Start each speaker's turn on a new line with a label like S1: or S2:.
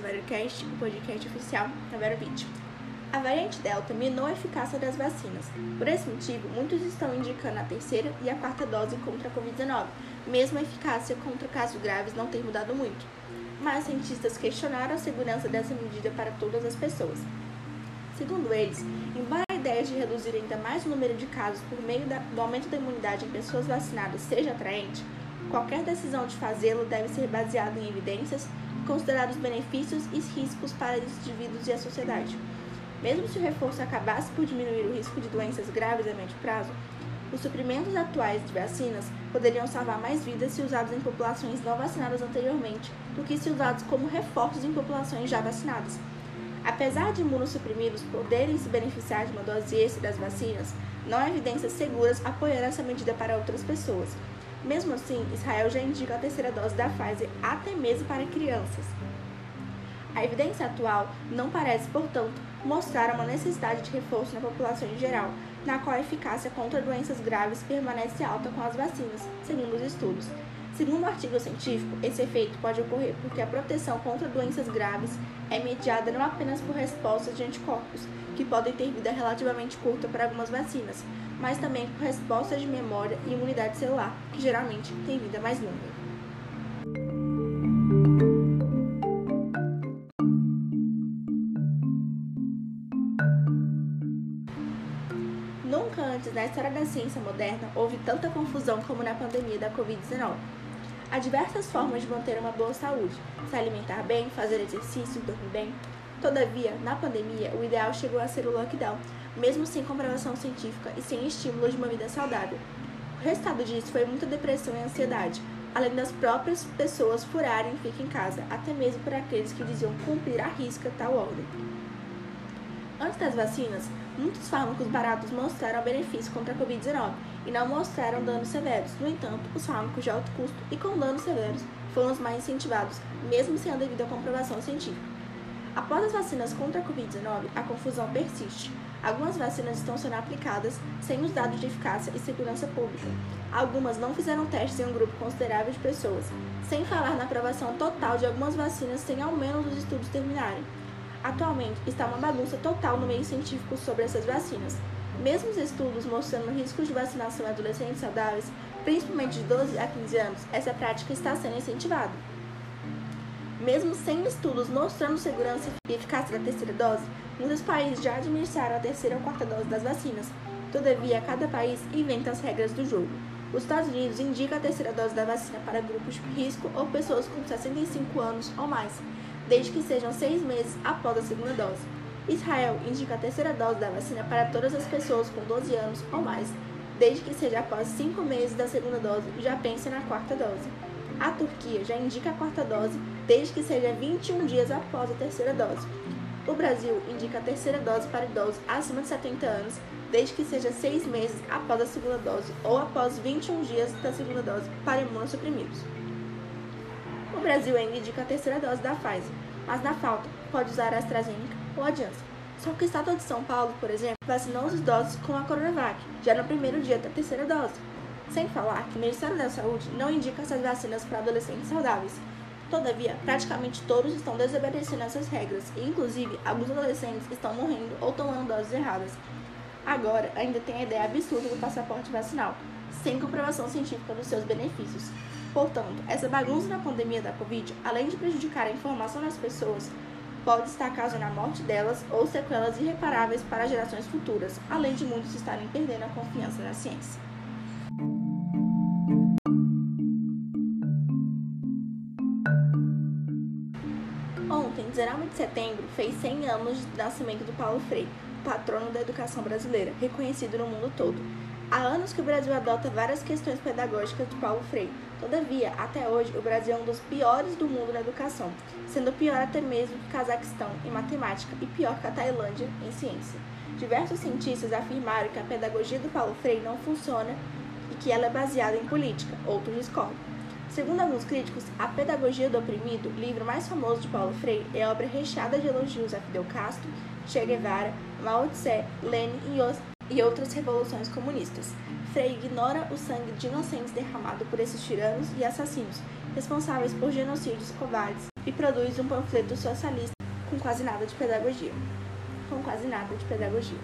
S1: VeroCast, o podcast oficial da VeroVid. A variante Delta minou a eficácia das vacinas. Por esse motivo, muitos estão indicando a terceira e a quarta dose contra a Covid-19, mesmo a eficácia contra casos graves não ter mudado muito. Mas cientistas questionaram a segurança dessa medida para todas as pessoas. Segundo eles, embora a ideia de reduzir ainda mais o número de casos por meio do aumento da imunidade em pessoas vacinadas seja atraente, qualquer decisão de fazê-lo deve ser baseada em evidências considerar os benefícios e riscos para os indivíduos e a sociedade. Mesmo se o reforço acabasse por diminuir o risco de doenças graves a médio prazo, os suprimentos atuais de vacinas poderiam salvar mais vidas se usados em populações não vacinadas anteriormente do que se usados como reforços em populações já vacinadas. Apesar de imunossuprimidos poderem se beneficiar de uma dose extra das vacinas, não há evidências seguras apoiando essa medida para outras pessoas. Mesmo assim, Israel já indica a terceira dose da Pfizer até mesmo para crianças. A evidência atual não parece, portanto, mostrar uma necessidade de reforço na população em geral, na qual a eficácia contra doenças graves permanece alta com as vacinas, segundo os estudos. Segundo o artigo científico, esse efeito pode ocorrer porque a proteção contra doenças graves é mediada não apenas por respostas de anticorpos, que podem ter vida relativamente curta para algumas vacinas, mas também por respostas de memória e imunidade celular, que geralmente têm vida mais longa. Nunca antes na história da ciência moderna houve tanta confusão como na pandemia da Covid-19. Há diversas formas de manter uma boa saúde: se alimentar bem, fazer exercício, dormir bem. Todavia, na pandemia, o ideal chegou a ser o lockdown, mesmo sem comprovação científica e sem estímulo de uma vida saudável. O resultado disso foi muita depressão e ansiedade, além das próprias pessoas furarem fica em casa, até mesmo por aqueles que diziam cumprir à risca tal ordem. Antes das vacinas, muitos fármacos baratos mostraram benefício contra a Covid-19 e não mostraram danos severos. No entanto, os fármacos de alto custo e com danos severos foram os mais incentivados, mesmo sem a devida comprovação científica. Após as vacinas contra a Covid-19, a confusão persiste. Algumas vacinas estão sendo aplicadas sem os dados de eficácia e segurança pública. Algumas não fizeram testes em um grupo considerável de pessoas, sem falar na aprovação total de algumas vacinas sem ao menos os estudos terminarem. Atualmente, está uma bagunça total no meio científico sobre essas vacinas. Mesmo os estudos mostrando riscos de vacinação em adolescentes saudáveis, principalmente de 12 a 15 anos, essa prática está sendo incentivada. Mesmo sem estudos mostrando segurança e eficácia da terceira dose, muitos países já administraram a terceira ou quarta dose das vacinas. Todavia, cada país inventa as regras do jogo. Os Estados Unidos indicam a terceira dose da vacina para grupos de risco ou pessoas com 65 anos ou mais, desde que sejam seis meses após a segunda dose. Israel indica a terceira dose da vacina para todas as pessoas com 12 anos ou mais, desde que seja após cinco meses da segunda dose e já pense na quarta dose. A Turquia já indica a quarta dose desde que seja 21 dias após a terceira dose. O Brasil indica a terceira dose para idosos acima de 70 anos, desde que seja seis meses após a segunda dose ou após 21 dias da segunda dose para imunossuprimidos. O Brasil ainda indica a terceira dose da Pfizer, mas na falta pode usar a AstraZeneca ou a Janssen. Só que o Estado de São Paulo, por exemplo, vacinou os idosos com a Coronavac, já no primeiro dia da terceira dose. Sem falar que o Ministério da Saúde não indica essas vacinas para adolescentes saudáveis. Todavia, praticamente todos estão desobedecendo essas regras e, inclusive, alguns adolescentes estão morrendo ou tomando doses erradas. Agora, ainda tem a ideia absurda do passaporte vacinal, sem comprovação científica dos seus benefícios. Portanto, essa bagunça na pandemia da Covid, além de prejudicar a informação das pessoas, pode estar causando a morte delas ou sequelas irreparáveis para gerações futuras, além de muitos estarem perdendo a confiança na ciência. Ontem, 19 de setembro, fez 100 anos de nascimento do Paulo Freire, patrono da educação brasileira, reconhecido no mundo todo. Há anos que o Brasil adota várias questões pedagógicas de Paulo Freire. Todavia, até hoje, o Brasil é um dos piores do mundo na educação, sendo pior até mesmo que o Cazaquistão em matemática e pior que a Tailândia em ciência. Diversos cientistas afirmaram que a pedagogia do Paulo Freire não funciona e que ela é baseada em política, outros discordam. Segundo alguns críticos, A Pedagogia do Oprimido, livro mais famoso de Paulo Freire, é obra recheada de elogios a Fidel Castro, Che Guevara, Mao Tse, Lenin e outras revoluções comunistas. Freire ignora o sangue de inocentes derramado por esses tiranos e assassinos, responsáveis por genocídios covardes, e produz um panfleto socialista com quase nada de pedagogia. Com quase nada de pedagogia.